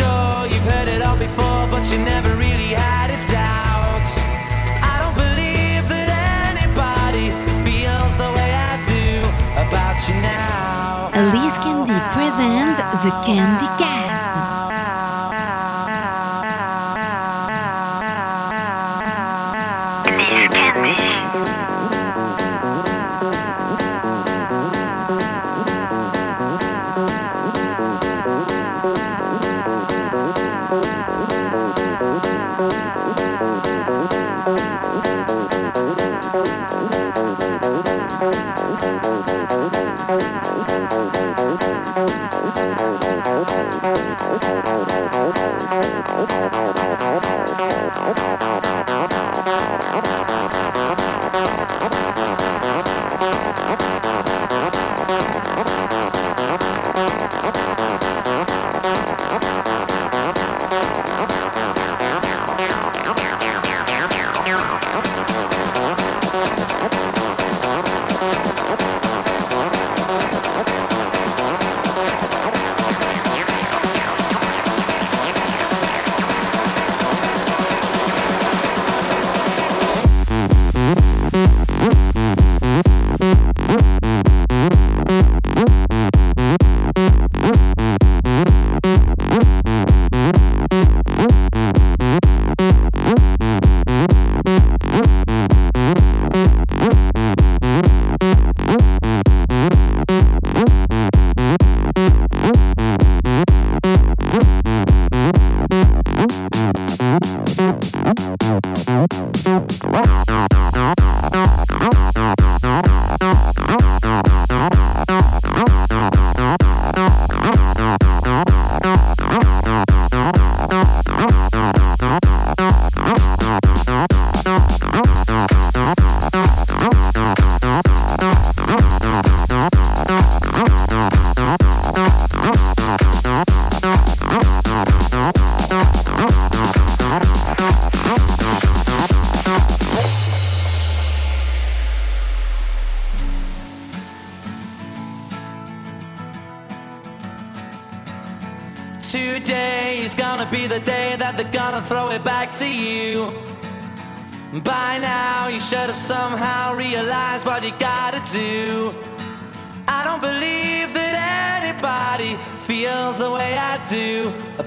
Sure you've heard it all before, but you never really had a doubt. I don't believe that anybody feels the way I do about you now. Alice Candy present The Candy Cast. Liz Candy. Today is gonna be the day that they're gonna throw it back to you. By now, you should have somehow realized what you gotta do. I don't believe that anybody feels the way I do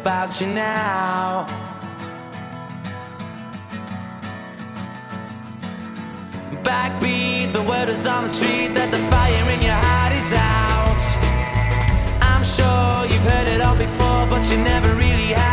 about you now. Backbeat, the word is on the street that the fire in your heart is out. I'm sure you've heard it all before, but you never really had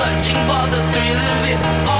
searching for the thrill of it.